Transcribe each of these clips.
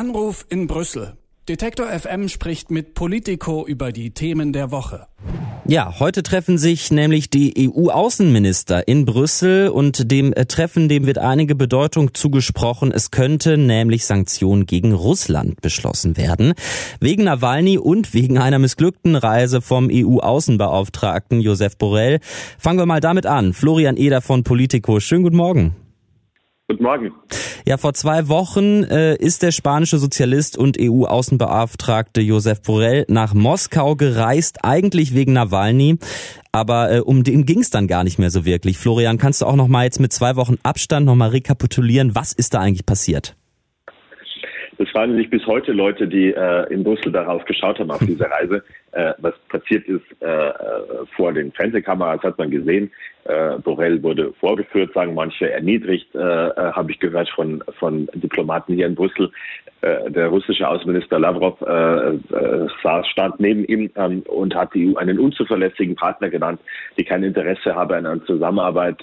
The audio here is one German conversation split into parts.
Anruf in Brüssel. Detektor FM spricht mit Politico über die Themen der Woche. Ja, heute treffen sich nämlich die EU-Außenminister in Brüssel und dem äh, Treffen, dem wird einige Bedeutung zugesprochen. Es könnte nämlich Sanktionen gegen Russland beschlossen werden. Wegen Nawalny und wegen einer missglückten Reise vom EU-Außenbeauftragten Josef Borrell. Fangen wir mal damit an. Florian Eder von Politico. Schönen guten Morgen. Guten Morgen. Ja, vor zwei Wochen äh, ist der spanische Sozialist und EU-Außenbeauftragte Josef Borrell nach Moskau gereist, eigentlich wegen Nawalny. Aber äh, um den ging es dann gar nicht mehr so wirklich. Florian, kannst du auch noch mal jetzt mit zwei Wochen Abstand noch mal rekapitulieren, was ist da eigentlich passiert? Das fragen sich bis heute Leute, die äh, in Brüssel darauf geschaut haben, auf diese Reise. Äh, was passiert ist äh, äh vor den Fernsehkameras, hat man gesehen. Äh, Borrell wurde vorgeführt, sagen manche erniedrigt, äh, äh, habe ich gehört von, von Diplomaten hier in Brüssel. Der russische Außenminister Lavrov saß, stand neben ihm ähm, und hat die EU einen unzuverlässigen Partner genannt, die kein Interesse habe an einer Zusammenarbeit.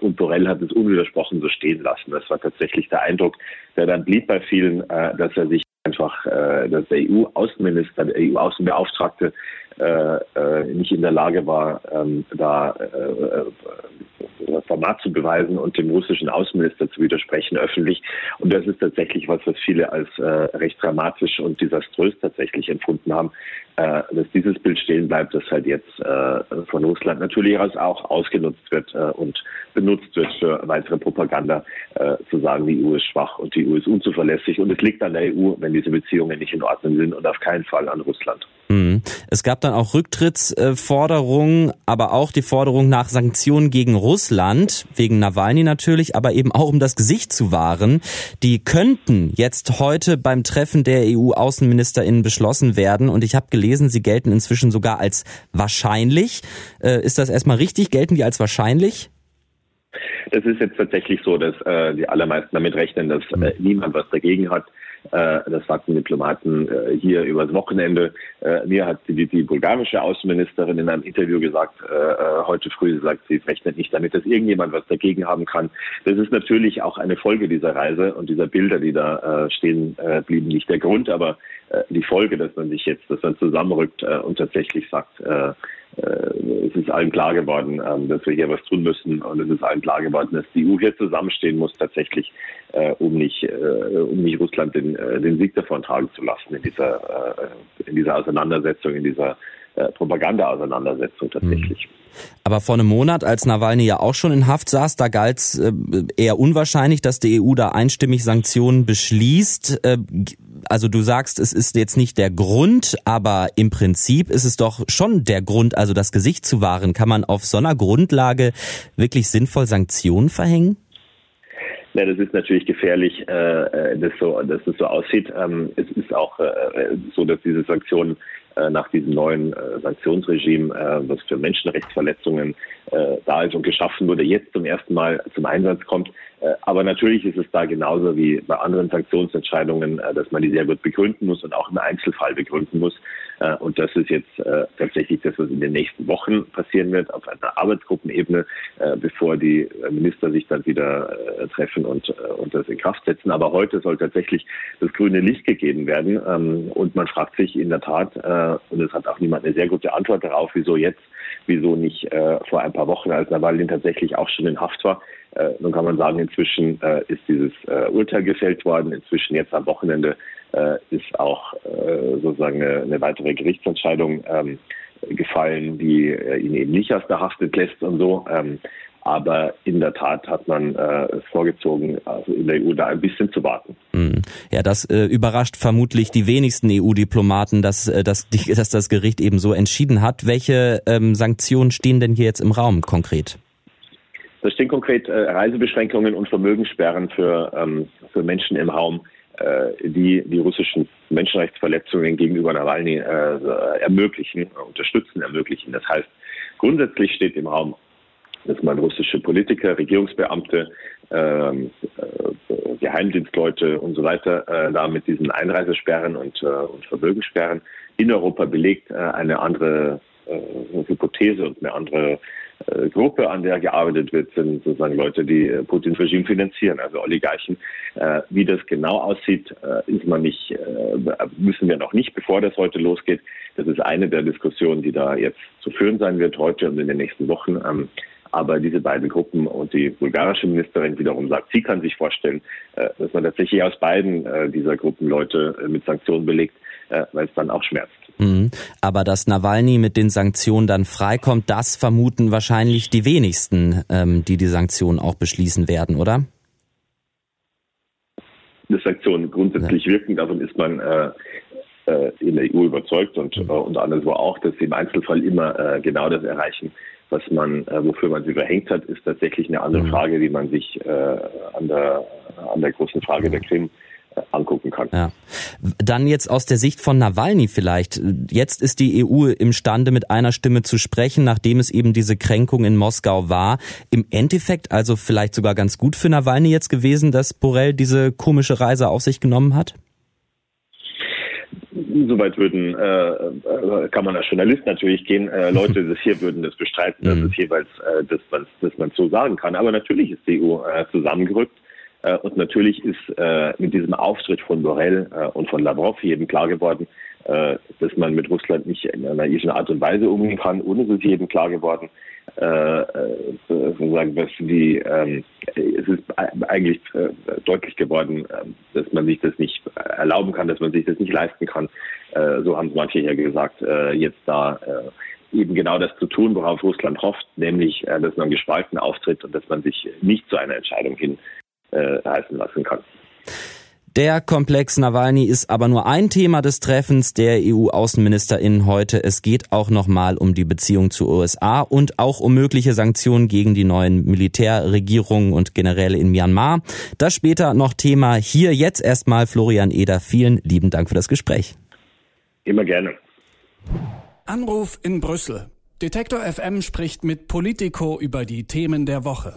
Und Borrell hat es unwidersprochen so stehen lassen. Das war tatsächlich der Eindruck, der dann blieb bei vielen, dass er sich einfach, äh, dass der EU-Außenminister, der EU-Außenbeauftragte äh, äh, nicht in der Lage war, ähm, da äh, äh, Format zu beweisen und dem russischen Außenminister zu widersprechen öffentlich. Und das ist tatsächlich was, was viele als äh, recht dramatisch und desaströs tatsächlich empfunden haben, äh, dass dieses Bild stehen bleibt, das halt jetzt äh, von Russland natürlich auch ausgenutzt wird äh, und benutzt wird für weitere Propaganda, äh, zu sagen, die EU ist schwach und die EU ist unzuverlässig. Und es liegt an der EU, wenn diese Beziehungen nicht in Ordnung sind und auf keinen Fall an Russland. Mhm. Es gab dann auch Rücktrittsforderungen, aber auch die Forderung nach Sanktionen gegen Russland, wegen Nawalny natürlich, aber eben auch um das Gesicht zu wahren. Die könnten jetzt heute beim Treffen der EU-AußenministerInnen beschlossen werden. Und ich habe gelesen, sie gelten inzwischen sogar als wahrscheinlich. Äh, ist das erstmal richtig? Gelten die als wahrscheinlich? Es ist jetzt tatsächlich so, dass äh, die allermeisten damit rechnen, dass äh, niemand was dagegen hat. Äh, das sagten Diplomaten äh, hier übers Wochenende. Äh, mir hat die, die bulgarische Außenministerin in einem Interview gesagt, heute früh sagt sie, rechnet nicht damit, dass irgendjemand was dagegen haben kann. Das ist natürlich auch eine Folge dieser Reise und dieser Bilder, die da stehen blieben, nicht der Grund, aber die Folge, dass man sich jetzt, dass man zusammenrückt und tatsächlich sagt, es ist allen klar geworden, ähm, dass wir hier was tun müssen und es ist allen klar geworden, dass die EU hier zusammenstehen muss tatsächlich, um nicht, um nicht Russland den äh, den Sieg davon tragen zu lassen in dieser, äh, in dieser Auseinandersetzung, in dieser äh, Propaganda-Auseinandersetzung tatsächlich. Hm. Aber vor einem Monat, als Nawalny ja auch schon in Haft saß, da galt es äh, eher unwahrscheinlich, dass die EU da einstimmig Sanktionen beschließt. Also du sagst, es ist jetzt nicht der Grund, aber im Prinzip ist es doch schon der Grund, also das Gesicht zu wahren. Kann man auf so einer Grundlage wirklich sinnvoll Sanktionen verhängen? Ja, das ist natürlich gefährlich, äh, äh dass, so, dass das so aussieht. Ähm, es ist auch äh, so, dass diese Sanktionen äh, nach diesem neuen äh, Sanktionsregime, äh, was für Menschenrechtsverletzungen da ist und geschaffen wurde, jetzt zum ersten Mal zum Einsatz kommt. Äh, aber natürlich ist es da genauso wie bei anderen Sanktionsentscheidungen, äh, dass man die sehr gut begründen muss und auch im Einzelfall begründen muss. Äh, und das ist jetzt tatsächlich das, was in den nächsten Wochen passieren wird, auf einer Arbeitsgruppenebene, bevor die Minister sich dann wieder treffen und, und das in Kraft setzen. Aber heute soll tatsächlich das grüne Licht gegeben werden. Ähm, und man fragt sich in der Tat, und es hat auch niemand eine sehr gute Antwort darauf, wieso jetzt, wieso nicht vor ein paar Wochen, als Nawalny tatsächlich auch schon in Haft war. nun kann man sagen, inzwischen ist dieses Urteil gefällt worden. Inzwischen jetzt am Wochenende äh, ist auch äh, sozusagen eine, eine, weitere Gerichtsentscheidung ähm, gefallen, die äh, ihn eben nicht aus der Haft entlässt und so. Ähm, aber in der Tat hat man äh, vorgezogen, also in der EU da ein bisschen zu warten. Hm. Ja, das äh, überrascht vermutlich die wenigsten EU-Diplomaten, dass, äh, dass, die, dass das Gericht eben so entschieden hat. Welche ähm, Sanktionen stehen denn hier jetzt im Raum konkret? Da stehen konkret äh, Reisebeschränkungen und Vermögenssperren für, ähm, für Menschen im Raum, äh, die die russischen Menschenrechtsverletzungen gegenüber Nawalny äh, ermöglichen, unterstützen, ermöglichen. Das heißt, grundsätzlich steht im Raum, dass man russische Politiker, Regierungsbeamte, ähm, äh, Geheimdienstleute und so weiter äh, da mit diesen Einreisesperren und, äh, und Vermögenssperren in Europa belegt, äh, eine andere Hypothese und eine andere äh, Gruppe, an der gearbeitet wird, sind sozusagen Leute, die äh, Putins Regime finanzieren, also Oligarchen. Äh, wie das genau aussieht, äh, ist man nicht, äh, müssen wir noch nicht, bevor das heute losgeht. Das ist eine der Diskussionen, die da jetzt zu führen sein wird, heute und in den nächsten Wochen. Aber diese beiden Gruppen und die bulgarische Ministerin wiederum sagt, sie kann sich vorstellen, äh, dass man tatsächlich aus beiden äh, dieser Gruppen Leute äh, mit Sanktionen belegt, weil es dann auch schmerzt. Mhm. Aber dass Nawalny mit den Sanktionen dann freikommt, das vermuten wahrscheinlich die wenigsten, ähm, die die Sanktionen auch beschließen werden, oder? Dass Sanktionen grundsätzlich ja. wirken, davon ist man in der EU überzeugt und, mhm. und anderswo auch, dass sie im Einzelfall immer äh, genau das erreichen, was man, äh, wofür man sie verhängt hat, ist tatsächlich eine andere mhm. Frage, die man sich äh, an, der, an der großen Frage der Krim äh, angucken kann. Ja. Dann jetzt aus der Sicht von Nawalny vielleicht. Jetzt ist die EU imstande, mit einer Stimme zu sprechen, nachdem es eben diese Kränkung in Moskau war. Im Endeffekt also vielleicht sogar ganz gut für Nawalny jetzt gewesen, dass Borrell diese komische Reise auf sich genommen hat? Soweit würden, äh, äh, kann man als Journalist natürlich gehen. Äh, Leute das hier würden das bestreiten, dass mhm. es jeweils, äh, dass, man, dass man so sagen kann. Aber natürlich ist die EU äh, zusammengerückt. Äh, und natürlich ist äh, mit diesem Auftritt von Borrell äh, und von Lavrov jedem klar geworden, äh, dass man mit Russland nicht in einer naivischen Art und Weise umgehen kann. Und es ist jedem klar geworden, äh, äh, sozusagen, dass die, ähm, es ist eigentlich äh, deutlich geworden, äh, dass man sich das nicht erlauben kann, dass man sich das nicht leisten kann. Äh, so haben es manche hier gesagt, äh, jetzt da äh, eben genau das zu tun, worauf Russland hofft, nämlich, äh, dass man gespalten auftritt und dass man sich nicht zu einer Entscheidung hin äh, heißen lassen kann. Der Komplex Nawalny ist aber nur ein Thema des Treffens der EU-Außenministerinnen heute. Es geht auch nochmal um die Beziehung zu USA und auch um mögliche Sanktionen gegen die neuen Militärregierungen und Generäle in Myanmar. Das später noch Thema. Hier jetzt erstmal Florian Eder. Vielen lieben Dank für das Gespräch. Immer gerne. Anruf in Brüssel. Detektor FM spricht mit Politico über die Themen der Woche.